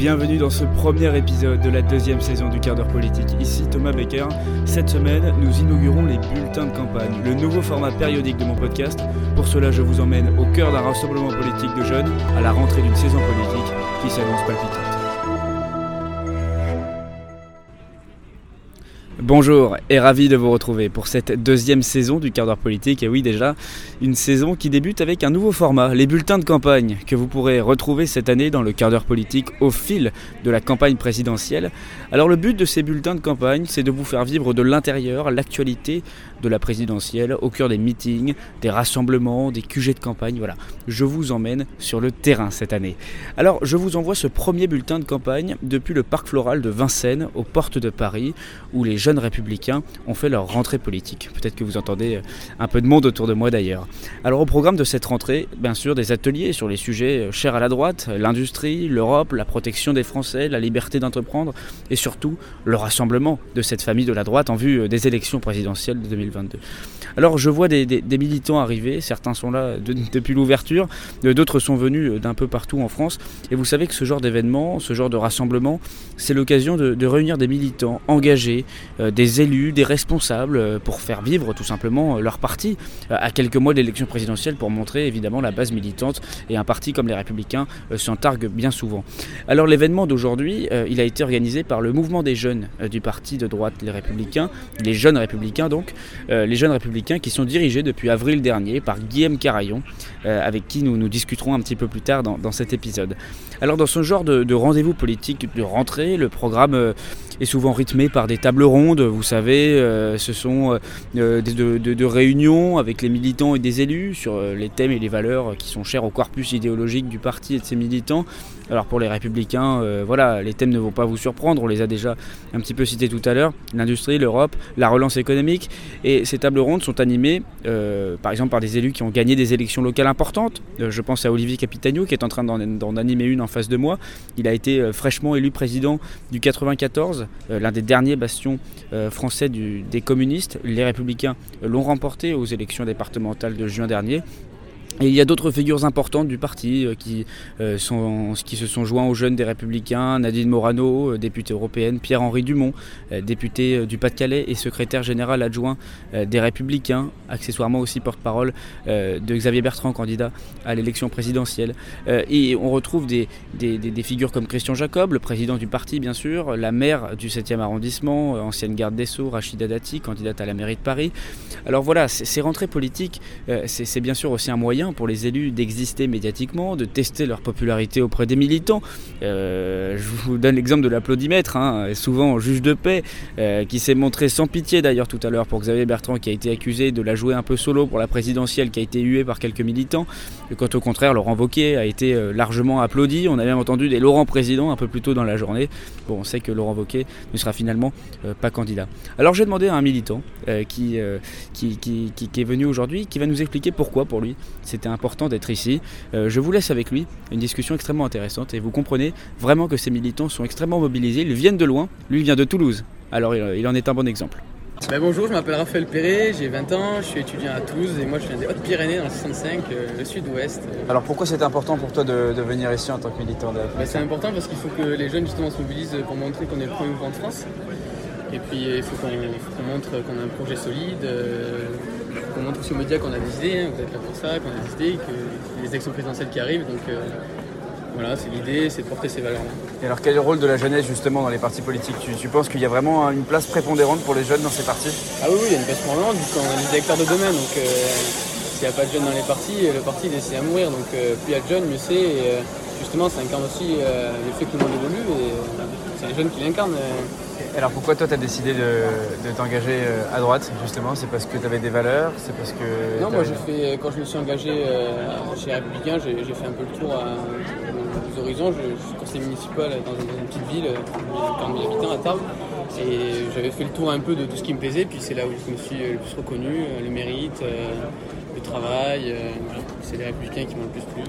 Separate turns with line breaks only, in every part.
Bienvenue dans ce premier épisode de la deuxième saison du quart d'heure politique. Ici Thomas Becker. Cette semaine, nous inaugurons les bulletins de campagne, le nouveau format périodique de mon podcast. Pour cela, je vous emmène au cœur d'un rassemblement politique de jeunes à la rentrée d'une saison politique qui s'annonce palpitante. Bonjour et ravi de vous retrouver pour cette deuxième saison du quart d'heure politique. Et oui, déjà, une saison qui débute avec un nouveau format, les bulletins de campagne, que vous pourrez retrouver cette année dans le quart d'heure politique au fil de la campagne présidentielle. Alors, le but de ces bulletins de campagne, c'est de vous faire vivre de l'intérieur l'actualité de la présidentielle au cœur des meetings, des rassemblements, des QG de campagne. Voilà, je vous emmène sur le terrain cette année. Alors, je vous envoie ce premier bulletin de campagne depuis le parc floral de Vincennes, aux portes de Paris, où les jeunes républicains ont fait leur rentrée politique. Peut-être que vous entendez euh, un peu de monde autour de moi d'ailleurs. Alors, au programme de cette rentrée, bien sûr, des ateliers sur les sujets euh, chers à la droite, l'industrie, l'Europe, la protection des Français, la liberté d'entreprendre, et surtout le rassemblement de cette famille de la droite en vue euh, des élections présidentielles de 2020. Alors je vois des, militants arriver, certains sont là depuis l'ouverture, euh, d'autres sont venus euh, d'un peu partout en France. Et vous savez que ce genre d'événement, ce genre de rassemblement, c'est l'occasion de, réunir des militants engagés, euh, des élus, des responsables, pour faire vivre tout simplement leur parti à quelques mois de l'élection présidentielle pour montrer évidemment la base militante. Et un parti comme les Républicains s'en targue bien souvent. Alors l'événement d'aujourd'hui, il a été organisé par le mouvement des jeunes du parti de droite Les Républicains, les jeunes républicains donc, euh, les jeunes républicains qui sont dirigés depuis avril dernier par Guillaume Carayon, euh, avec qui nous, nous discuterons un petit peu plus tard dans, cet épisode. Alors dans ce genre de, rendez-vous politique de rentrée, le programme euh, est souvent rythmé par des tables rondes, vous savez, ce sont de, de, réunions avec les militants et des élus sur les thèmes et les valeurs qui sont chers au corpus idéologique du parti et de ses militants. Alors pour les républicains, voilà, les thèmes ne vont pas vous surprendre, on les a déjà un petit peu cités tout à l'heure, l'industrie, l'Europe, la relance économique, et ces tables rondes sont animées euh, par exemple par des élus qui ont gagné des élections locales importantes. Euh, je pense à Olivier Capitagno qui est en train d'en animer une en face de moi. Il a été euh, fraîchement élu président du 94, l'un des derniers bastions français des communistes. Les républicains l'ont remporté aux élections départementales de juin dernier. Et il y a d'autres figures importantes du parti euh, qui, euh, qui se sont joints aux jeunes des Républicains, Nadine Morano, euh, députée européenne, Pierre-Henri Dumont, député du Pas-de-Calais et secrétaire général adjoint des Républicains, accessoirement aussi porte-parole de Xavier Bertrand, candidat à l'élection présidentielle. Et on retrouve des, des, figures comme Christian Jacob, le président du parti bien sûr, la maire du 7e arrondissement, ancienne garde des Sceaux, Rachida Dati, candidate à la mairie de Paris. Alors voilà, ces rentrées politiques, c'est bien sûr aussi un moyen pour les élus d'exister médiatiquement, de tester leur popularité auprès des militants. Euh, je vous donne l'exemple de l'applaudimètre, hein, souvent juge de paix, euh, qui s'est montré sans pitié d'ailleurs tout à l'heure pour Xavier Bertrand, qui a été accusé de la jouer un peu solo pour la présidentielle, qui a été hué par quelques militants. Et quand au contraire, Laurent Wauquiez a été euh, largement applaudi. On a même entendu des Laurent président un peu plus tôt dans la journée. Bon, on sait que Laurent Wauquiez ne sera finalement pas candidat. Alors j'ai demandé à un militant qui, qui, qui, qui, est venu aujourd'hui, qui va nous expliquer pourquoi pour lui c'était important d'être ici. Euh, je vous laisse avec lui, une discussion extrêmement intéressante et vous comprenez vraiment que ces militants sont extrêmement mobilisés, ils viennent de loin, lui vient de Toulouse, alors il en est un bon exemple.
Ben bonjour, je m'appelle Raphaël Perret, j'ai 20 ans, je suis étudiant à Toulouse et moi je viens des Hautes-Pyrénées dans le 65, euh, le sud-ouest.
Alors pourquoi c'est important pour toi de, venir ici en tant que militant
ben, C'est important parce qu'il faut que les jeunes justement se mobilisent pour montrer qu'on est le premier mouvement de France. Et puis il faut qu'on montre qu'on a un projet solide, euh, qu'on montre aussi aux médias qu'on a des idées, hein, vous êtes là pour ça, qu'on a des idées, que les élections présidentielles qui arrivent. Donc euh, voilà, c'est l'idée, c'est de porter ces valeurs-là.
Et alors quel est le rôle de la jeunesse justement dans les partis politiques? Tu, penses qu'il y a vraiment une place prépondérante pour les jeunes dans ces partis?
Ah oui, oui, il y a une place prépondérante vu qu'on est les électeurs de demain. Donc euh, s'il n'y a pas de jeunes dans les partis, le parti est destiné à mourir. Donc plus il y a de jeunes, mieux c'est. Et justement, ça incarne aussi le fait que le monde évolue et c'est les jeunes qui l'incarnent.
Alors pourquoi toi tu as décidé de, t'engager euh, à droite justement? C'est parce que tu avais des valeurs? C'est parce que.
Non, moi j'ai fait, quand je me suis engagé euh, chez Républicain, j'ai fait un peu le tour à, aux horizons. Je, suis conseiller municipal dans une, petite ville, 40 000 habitants à Tarbes. Et j'avais fait le tour un peu de tout ce qui me plaisait, puis c'est là où je me suis le plus reconnu, euh, le mérite, le travail. c'est les républicains qui m'ont le plus plu.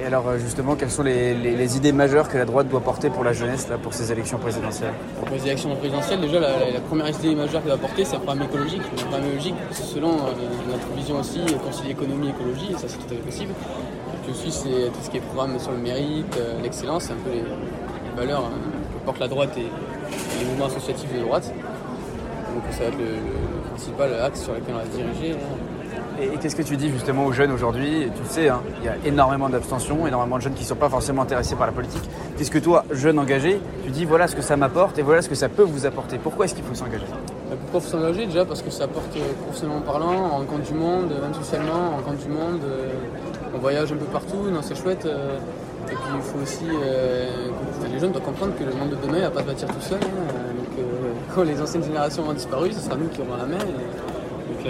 Et alors euh, justement, quelles sont les, idées majeures que la droite doit porter pour la jeunesse là, pour ces élections présidentielles?
Pour les élections présidentielles, déjà la, première idée majeure qu'elle doit porter, c'est un programme écologique. Un programme écologique, selon euh, notre vision aussi, concilier économie et écologie, et ça c'est tout à fait possible. Et puis aussi c'est tout ce qui est programme sur le mérite, euh, l'excellence, c'est un peu valeurs que porte la droite et, les mouvements associatifs de droite. Donc ça va être le, principal axe sur lequel on va se diriger.
Et, qu'est-ce que tu dis justement aux jeunes aujourd'hui? Tu le sais, hein, il y a énormément d'abstention, énormément de jeunes qui ne sont pas forcément intéressés par la politique. Qu'est-ce que toi, jeune engagé, tu dis voilà ce que ça m'apporte et voilà ce que ça peut vous apporter? Pourquoi est-ce qu'il faut s'engager?
Bah, Pourquoi faut s'engager? Déjà parce que ça apporte euh, professionnellement parlant, en compte du monde, même socialement, en compte du monde. Euh, on voyage un peu partout, c'est chouette. Euh, et puis il faut aussi, les jeunes doivent comprendre que le monde de demain ne va pas se bâtir tout seul. Hein. donc quand les anciennes générations ont disparu, ce sera nous qui aurons la main. Euh,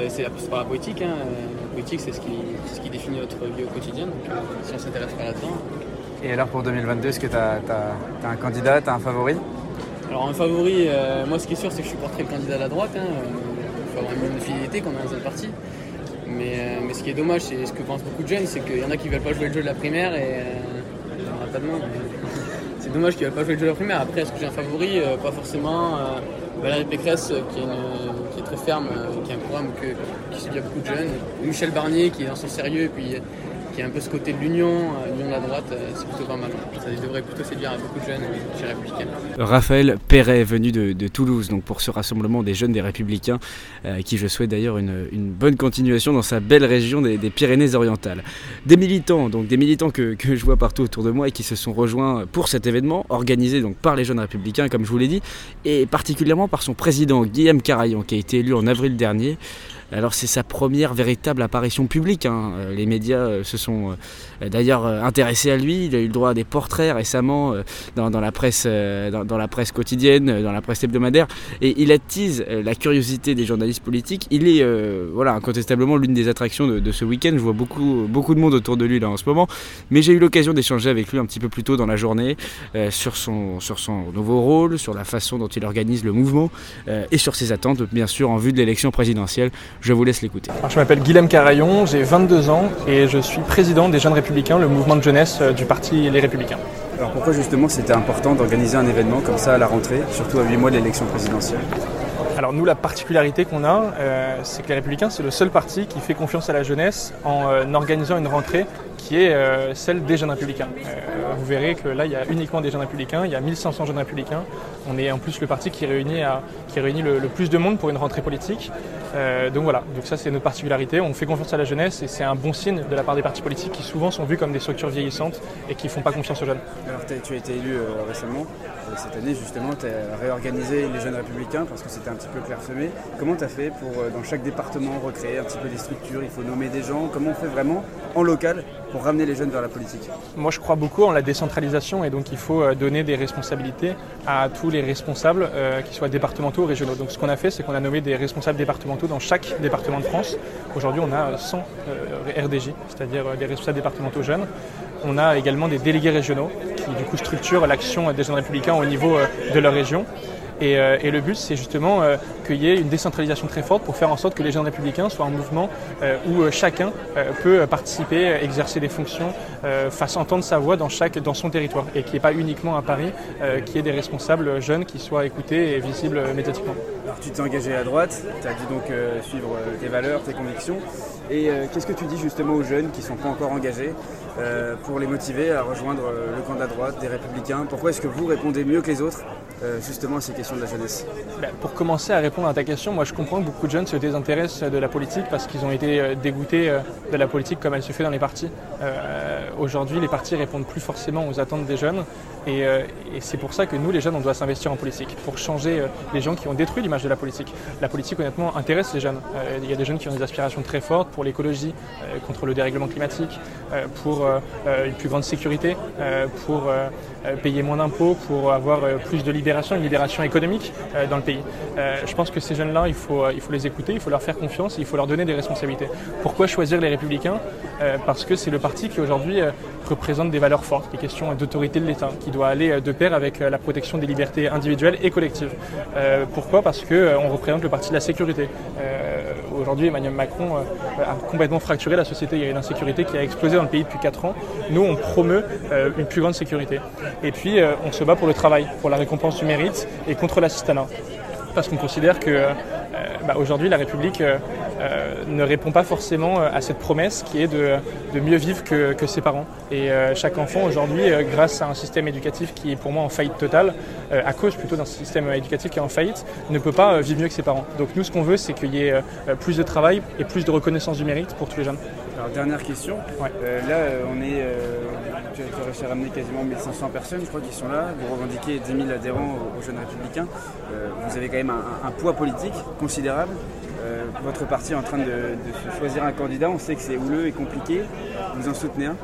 c'est par la politique. Hein. La politique, c'est ce, qui, définit notre vie au quotidien. Donc, euh, si on s'intéresse pas là-dedans.
Et alors pour 2022, est-ce que tu as, un candidat, tu as un favori?
Alors un favori, euh, moi ce qui est sûr, c'est que je supporterai le candidat à la droite. Hein. Il faut avoir une bonne fidélité quand on est dans cette partie. Mais, mais, ce qui est dommage, c'est ce que pensent beaucoup de jeunes, c'est qu'il y en a qui ne veulent pas jouer le jeu de la primaire et il n'y en aura pas de monde. C'est dommage qu'ils ne veulent pas jouer le jeu de la primaire. Après, est-ce que j'ai un favori? Pas forcément. Valérie Pécresse, qui est, qui est très ferme, qui a un programme qui séduit beaucoup de jeunes. Michel Barnier, qui est dans son sérieux, et puis qui a un peu ce côté de l'union, euh, l'union de la droite, euh, c'est plutôt pas mal. Ça devrait plutôt séduire beaucoup de jeunes euh, chez Républicains.
Raphaël Perret, venu de, Toulouse, pour ce rassemblement des jeunes des Républicains, qui je souhaite d'ailleurs une, bonne continuation dans sa belle région des, Pyrénées-Orientales. Des militants, donc des militants que, je vois partout autour de moi et qui se sont rejoints pour cet événement, organisé donc par les jeunes républicains, comme je vous l'ai dit, et particulièrement par son président Guillaume Carayon, qui a été élu en avril dernier. Alors c'est sa première véritable apparition publique. Hein. Euh, les médias euh, se sont euh, d'ailleurs intéressés à lui. Il a eu le droit à des portraits récemment dans, la presse, quotidienne, dans la presse hebdomadaire. Et il attise la curiosité des journalistes politiques. Il est voilà, incontestablement l'une des attractions de, ce week-end. Je vois beaucoup, de monde autour de lui là en ce moment. Mais j'ai eu l'occasion d'échanger avec lui un petit peu plus tôt dans la journée sur son nouveau rôle, sur la façon dont il organise le mouvement et sur ses attentes, bien sûr, en vue de l'élection présidentielle. Je vous laisse l'écouter.
Je m'appelle Guilhem Carayon, j'ai 22 ans et je suis président des Jeunes Républicains, le mouvement de jeunesse euh, du parti Les Républicains.
Alors pourquoi justement c'était important d'organiser un événement comme ça à la rentrée, surtout à 8 mois de l'élection présidentielle?
Alors nous, la particularité qu'on a, euh, c'est que les Républicains, c'est le seul parti qui fait confiance à la jeunesse en euh, organisant une rentrée qui est euh, celle des jeunes républicains. vous verrez que là, il y a uniquement des jeunes républicains, il y a 1500 jeunes républicains. On est en plus le parti qui réunit, qui réunit le, plus de monde pour une rentrée politique. donc voilà, donc ça c'est notre particularité. On fait confiance à la jeunesse et c'est un bon signe de la part des partis politiques qui souvent sont vus comme des structures vieillissantes et qui ne font pas confiance aux jeunes.
Alors tu as été élu récemment, cette année justement, tu as réorganisé les jeunes républicains parce que c'était un petit peu Comment tu as fait pour, euh, dans chaque département, recréer un petit peu des structures? Il faut nommer des gens. Comment on fait vraiment en local pour ramener les jeunes vers la politique?
Moi, je crois beaucoup en la décentralisation et donc il faut euh, donner des responsabilités à tous les responsables, euh, qu'ils soient départementaux ou régionaux. Donc ce qu'on a fait, c'est qu'on a nommé des responsables départementaux dans chaque département de France. Aujourd'hui, on a 100 RDJ, c'est-à-dire des responsables départementaux jeunes. On a également des délégués régionaux qui du coup structurent l'action des jeunes républicains au niveau de leur région. Euh, et, le but, c'est justement euh, qu'il y ait une décentralisation très forte pour faire en sorte que les jeunes républicains soient un mouvement euh, où chacun peut participer, exercer des fonctions, fasse entendre sa voix dans, chaque, dans son territoire et qu'il n'y ait pas uniquement à Paris, qu'il y ait des responsables jeunes qui soient écoutés et visibles médiatiquement.
Tu t'es engagé à droite, tu as dû donc suivre tes valeurs, tes convictions. Et qu'est-ce que tu dis justement aux jeunes qui ne sont pas encore engagés pour les motiver à rejoindre le camp de la droite, des républicains? Pourquoi est-ce que vous répondez mieux que les autres justement à ces questions de la jeunesse?
Ben, Pour commencer à répondre à ta question, moi je comprends que beaucoup de jeunes se désintéressent de la politique parce qu'ils ont été euh, dégoûtés euh, de la politique comme elle se fait dans les partis. Euh, aujourd'hui, les partis répondent plus forcément aux attentes des jeunes et, et c'est pour ça que nous, les jeunes, on doit s'investir en politique pour changer les gens qui ont détruit l'image de la politique. La politique, honnêtement, intéresse les jeunes. Il y a des jeunes qui ont des aspirations très fortes pour l'écologie, contre le dérèglement climatique, pour une plus grande sécurité, pour payer moins d'impôts, pour avoir plus de libération, une libération économique dans le pays. je pense que ces jeunes-là, il faut, il faut les écouter, il faut leur faire confiance, il faut leur donner des responsabilités. Pourquoi choisir les Républicains? Parce que c'est le parti qui aujourd'hui représente des valeurs fortes, des questions d'autorité de l'État, qui doit aller de pair avec la protection des libertés individuelles et collectives. pourquoi? Parce qu'on représente le parti de la sécurité. aujourd'hui, Emmanuel Macron a complètement fracturé la société. Il y a une insécurité qui a explosé dans le pays depuis 4 ans. Nous, on promeut une plus grande sécurité. Et puis, on se bat pour le travail, pour la récompense du mérite et contre l'assistanat. Parce qu'on considère que euh, bah, aujourd'hui la République, euh, ne répond pas forcément à cette promesse qui est de, mieux vivre que, ses parents. Et chaque enfant aujourd'hui, grâce à un système éducatif qui est pour moi en faillite totale, à cause plutôt d'un système éducatif qui est en faillite, ne peut pas vivre mieux que ses parents. Donc nous, ce qu'on veut, c'est qu'il y ait plus de travail et plus de reconnaissance du mérite pour tous les jeunes.
Alors dernière question. là, on est tu as réussi à ramener quasiment 1500 personnes, je crois, qui sont là. Vous revendiquez 10 000 adhérents aux, Jeunes Républicains. Euh, vous avez quand même un, poids politique considérable. Euh, votre parti est en train de, choisir un candidat. On sait que c'est houleux et compliqué. Vous en soutenez un?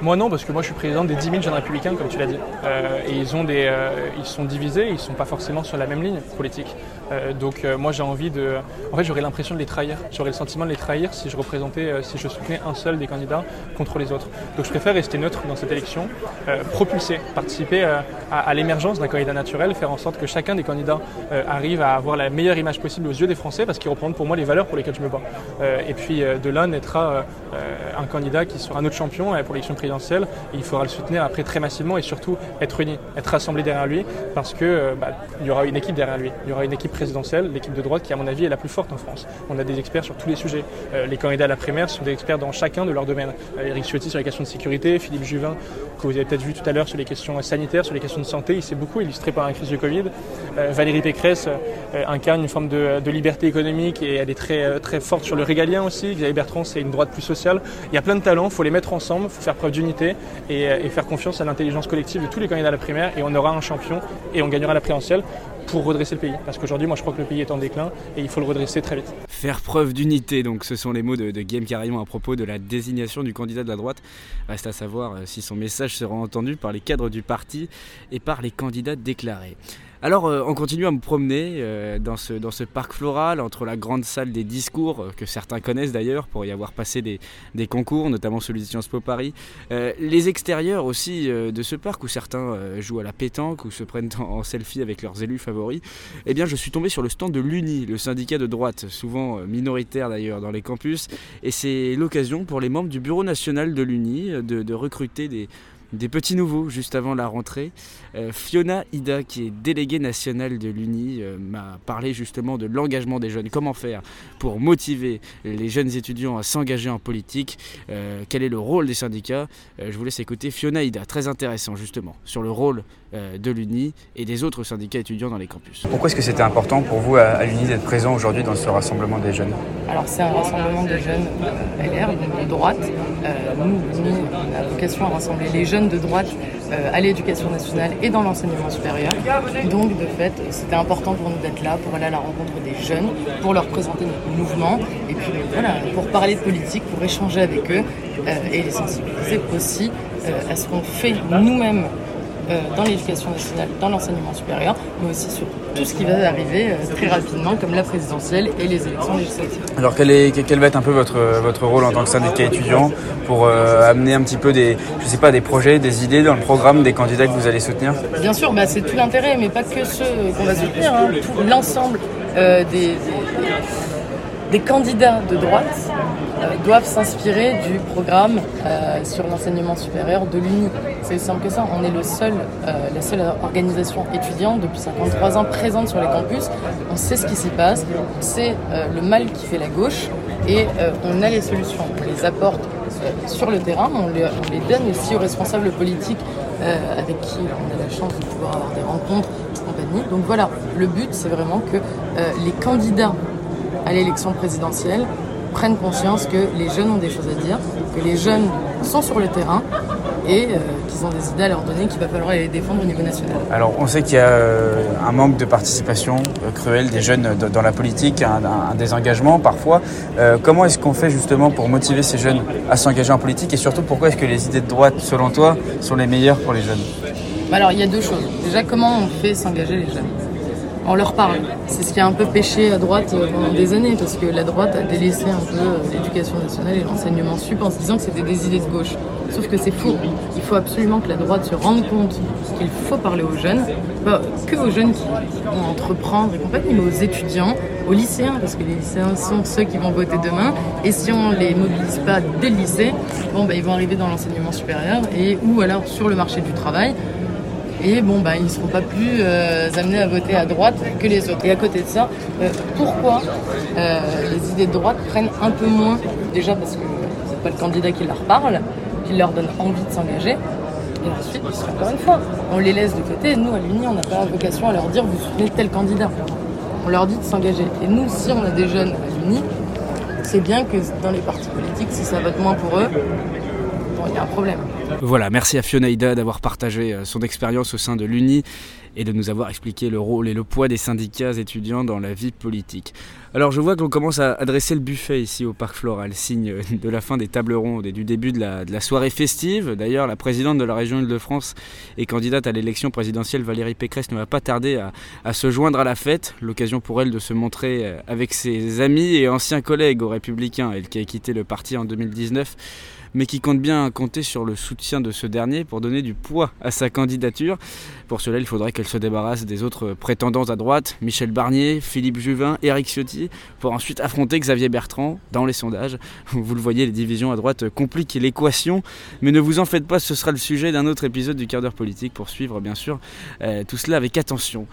Moi non, parce que moi je suis président des 10 000 jeunes républicains, comme tu l'as dit. Euh, et ils, ont des, euh, ils sont divisés, ils ne sont pas forcément sur la même ligne politique. Euh, donc moi j'ai envie de... En fait j'aurais l'impression de les trahir. J'aurais le sentiment de les trahir si je représentais, si je soutenais un seul des candidats contre les autres. Donc je préfère rester neutre dans cette élection, propulser, participer à, l'émergence d'un candidat naturel, faire en sorte que chacun des candidats arrive à avoir la meilleure image possible aux yeux des Français, parce qu'ils représentent pour moi les valeurs pour lesquelles je me bats. et puis de là naîtra un candidat qui sera notre champion pour l'élection présidentielle il faudra le soutenir après très massivement et surtout être unis, être rassemblés derrière lui parce que euh, bah, il y aura une équipe derrière lui. Il y aura une équipe présidentielle, l'équipe de droite qui à mon avis est la plus forte en France. On a des experts sur tous les sujets. Euh, les candidats à la primaire sont des experts dans chacun de leurs domaines. Eric euh, Ciotti sur les questions de sécurité, Philippe Juvin que vous avez peut-être vu tout à l'heure sur les questions sanitaires, sur les questions de santé, il s'est beaucoup illustré par la crise du Covid. Valérie Pécresse incarne une forme de, liberté économique et elle est très, très forte sur le régalien aussi. Xavier Bertrand, c'est une droite plus sociale. Il y a plein de talents, il faut les mettre ensemble, il faut faire preuve d'unité et, faire confiance à l'intelligence collective de tous les candidats à la primaire et on aura un champion et on gagnera la présidentielle pour redresser le pays. Parce qu'aujourd'hui, moi, je crois que le pays est en déclin et il faut le redresser très vite.
Faire preuve d'unité, donc ce sont les mots de, Guillaume Carillon à propos de la désignation du candidat de la droite. Reste à savoir euh, si son message sera entendu par les cadres du parti et par les candidats déclarés. Alors euh, on continue à me promener euh, dans, ce, dans ce parc floral entre la grande salle des discours, euh, que certains connaissent d'ailleurs pour y avoir passé des, concours, notamment celui de Sciences Po Paris, les extérieurs aussi de ce parc où certains jouent à la pétanque ou se prennent en, selfie avec leurs élus favoris, eh bien je suis tombé sur le stand de l'UNI, le syndicat de droite, souvent minoritaire d'ailleurs dans les campus, et c'est l'occasion pour les membres du bureau national de l'UNI de recruter des des petits nouveaux juste avant la rentrée. Euh, Fiona Ida, qui est déléguée nationale de l'UNI, euh, m'a parlé justement de l'engagement des jeunes. Comment faire pour motiver les jeunes étudiants à s'engager en politique? Euh, Quel est le rôle des syndicats? Je vous laisse écouter Fiona Ida, très intéressant justement, sur le rôle de l'UNI et des autres syndicats étudiants dans les campus. Pourquoi est-ce que c'était important pour vous à, l'UNI d'être présent aujourd'hui dans ce rassemblement des jeunes?
Alors c'est un rassemblement de jeunes LR, de droite. nous, l'UNI, on a vocation à rassembler les jeunes de droite euh, à l'éducation nationale et dans l'enseignement supérieur. Donc, de fait, c'était important pour nous d'être là, pour aller à la rencontre des jeunes, pour leur présenter notre mouvement, et puis voilà, pour parler de politique, pour échanger avec eux euh, et les sensibiliser aussi euh, à ce qu'on fait nous-mêmes euh, dans l'éducation nationale, dans l'enseignement supérieur, mais aussi sur tout ce qui va arriver euh, très rapidement, comme la présidentielle et les élections législatives.
Alors quel, est, quel va être un peu votre, votre rôle en tant que syndicat étudiant pour euh, amener un petit peu des, je sais pas, des projets, des idées dans le programme des candidats que vous allez soutenir?
Bien sûr, bah, c'est tout l'intérêt, mais pas que ceux qu'on va soutenir, hein, l'ensemble des, des candidats de droite euh, doivent s'inspirer du programme euh, sur l'enseignement supérieur de l'UNI. C'est simple que ça. On est le seul, euh, la seule organisation étudiante depuis 53 ans présente sur les campus. On sait ce qui s'y passe, sait le mal qui fait la gauche et on a les solutions. On les apporte sur le terrain, on les, on les, donne aussi aux responsables politiques avec qui on a la chance de pouvoir avoir des rencontres et compagnie. Donc voilà, le but c'est vraiment que les candidats à l'élection présidentielle prennent conscience que les jeunes ont des choses à dire, que les jeunes sont sur le terrain et euh, qu'ils ont des idées à leur donner qu'il va falloir les défendre au niveau national.
Alors on sait qu'il y a euh, un manque de participation euh, cruel des jeunes dans la politique, un, désengagement parfois. comment est-ce qu'on fait justement pour motiver ces jeunes à s'engager en politique et surtout pourquoi est-ce que les idées de droite, selon toi, sont les meilleures pour les jeunes?
Alors il y a deux choses. Déjà comment on fait s'engager les jeunes? On leur parle. C'est ce qui a un peu pêché à droite euh, pendant des années, parce que la droite a délaissé un peu euh, l'éducation nationale et l'enseignement sup en se disant que c'était des idées de gauche. Sauf que c'est faux. Il faut absolument que la droite se rende compte qu'il faut parler aux jeunes, pas que aux jeunes qui vont entreprendre et compagnie, mais aux étudiants, aux lycéens, parce que les lycéens sont ceux qui vont voter demain. Et si on les mobilise pas dès le lycée, bon, bah, ils vont arriver dans l'enseignement supérieur et ou alors sur le marché du travail et bon, bah, ils ne seront pas plus euh, amenés à voter à droite que les autres. Et à côté de ça, euh, pourquoi euh, les idées de droite prennent un peu moins? Déjà parce que c'est pas le candidat qui leur parle, qui leur donne envie de s'engager. Et ensuite, qu'encore une fois, on les laisse de côté. Nous, à l'Uni, on n'a pas vocation à leur dire vous soutenez tel candidat. On leur dit de s'engager. Et nous, si on a des jeunes à l'Uni, c'est bien que dans les partis politiques, si ça vote moins pour eux, il y a un problème.
Voilà, merci à Fiona Ida d'avoir partagé euh, son expérience au sein de l'UNI et de nous avoir expliqué le rôle et le poids des syndicats étudiants dans la vie politique. Alors je vois que l'on commence à adresser le buffet ici au Parc Floral, signe de la fin des tables rondes et du début de la, soirée festive. D'ailleurs, la présidente de la région Île-de-France et candidate à l'élection présidentielle, Valérie Pécresse, ne va pas tarder à, à se joindre à la fête. L'occasion pour elle de se montrer euh, avec ses amis et anciens collègues aux Républicains, elle qui a quitté le parti en 2019 mais qui compte bien compter sur le soutien de ce dernier pour donner du poids à sa candidature. Pour cela, il faudrait qu'elle se débarrasse des autres prétendants à droite, Michel Barnier, Philippe Juvin, Éric Ciotti, pour ensuite affronter Xavier Bertrand dans les sondages. Vous le voyez, les divisions à droite compliquent l'équation, mais ne vous en faites pas, ce sera le sujet d'un autre épisode du quart d'heure politique pour suivre bien sûr euh, tout cela avec attention.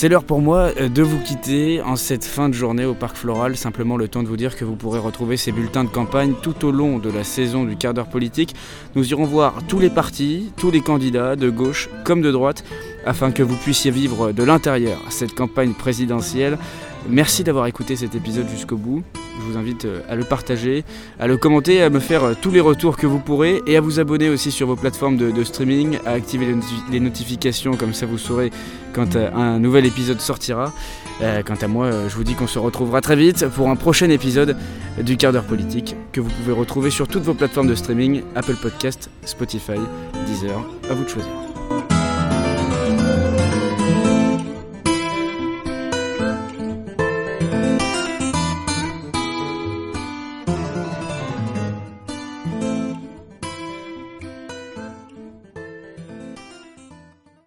C'est l'heure pour moi euh, de vous quitter en cette fin de journée au Parc Floral. Simplement le temps de vous dire que vous pourrez retrouver ces bulletins de campagne tout au long de la saison du quart d'heure politique. Nous irons voir tous les partis, tous les candidats, de gauche comme de droite, afin que vous puissiez vivre de l'intérieur cette campagne présidentielle. Merci d'avoir écouté cet épisode jusqu'au bout. Je vous invite euh, à le partager, à le commenter, à me faire euh, tous les retours que vous pourrez et à vous abonner aussi sur vos plateformes de, streaming, à activer les, notifications, comme ça vous saurez quand euh, un nouvel épisode sortira. quant à moi, je vous dis qu'on se retrouvera très vite pour un prochain épisode du quart d'heure politique que vous pouvez retrouver sur toutes vos plateformes de streaming, Apple Podcast, Spotify, Deezer, à vous de choisir.